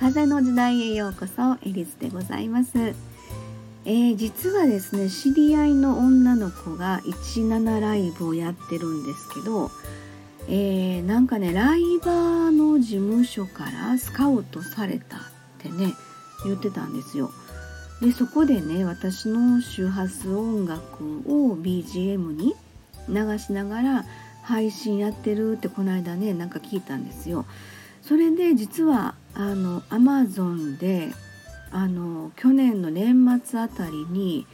風の時代へようこそエリスでございます、えー、実はですね知り合いの女の子が17ライブをやってるんですけど、えー、なんかねライバーの事務所からスカウトされたってね言ってたんですよでそこでね私の周波数音楽を BGM に流しながら配信やってるってこの間ねなんか聞いたんですよ。それで実はあの Amazon であの去年の年末あたりに、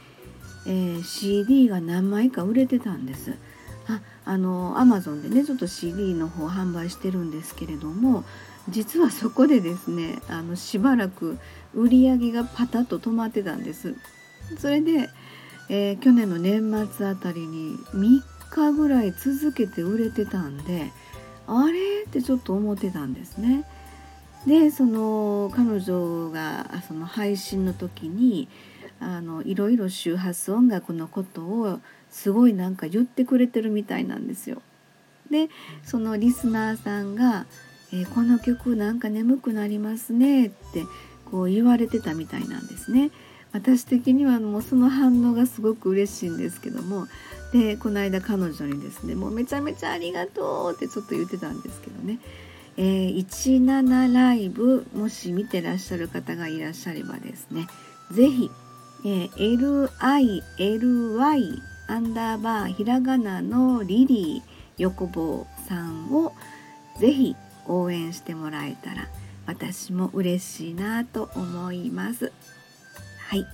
えー、CD が何枚か売れてたんです。ああの Amazon でねちょっと CD の方販売してるんですけれども実はそこでですねあのしばらく売り上げがパタッと止まってたんです。それで、えー、去年の年末あたりに3日ぐらい続けて売れてたんであれ？ってちょっと思ってたんですね。でその彼女がその配信の時にあのいろいろ周波数音楽のことをすごいなんか言ってくれてるみたいなんですよ。でそのリスナーさんが「えー、この曲なんか眠くなりますね」ってこう言われてたみたいなんですね。私的にはもうその反応がすごく嬉しいんですけどもでこの間彼女にですねもうめちゃめちゃありがとうってちょっと言ってたんですけどね、えー、17ライブもし見てらっしゃる方がいらっしゃればですね是非、えー、LILY アンダーバーひらがなのリリー横棒さんを是非応援してもらえたら私も嬉しいなと思います。はい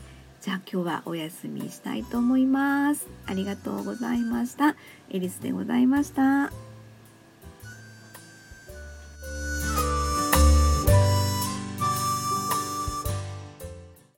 じゃあ今日はお休みしたいと思います。ありがとうございました。エリスでございました。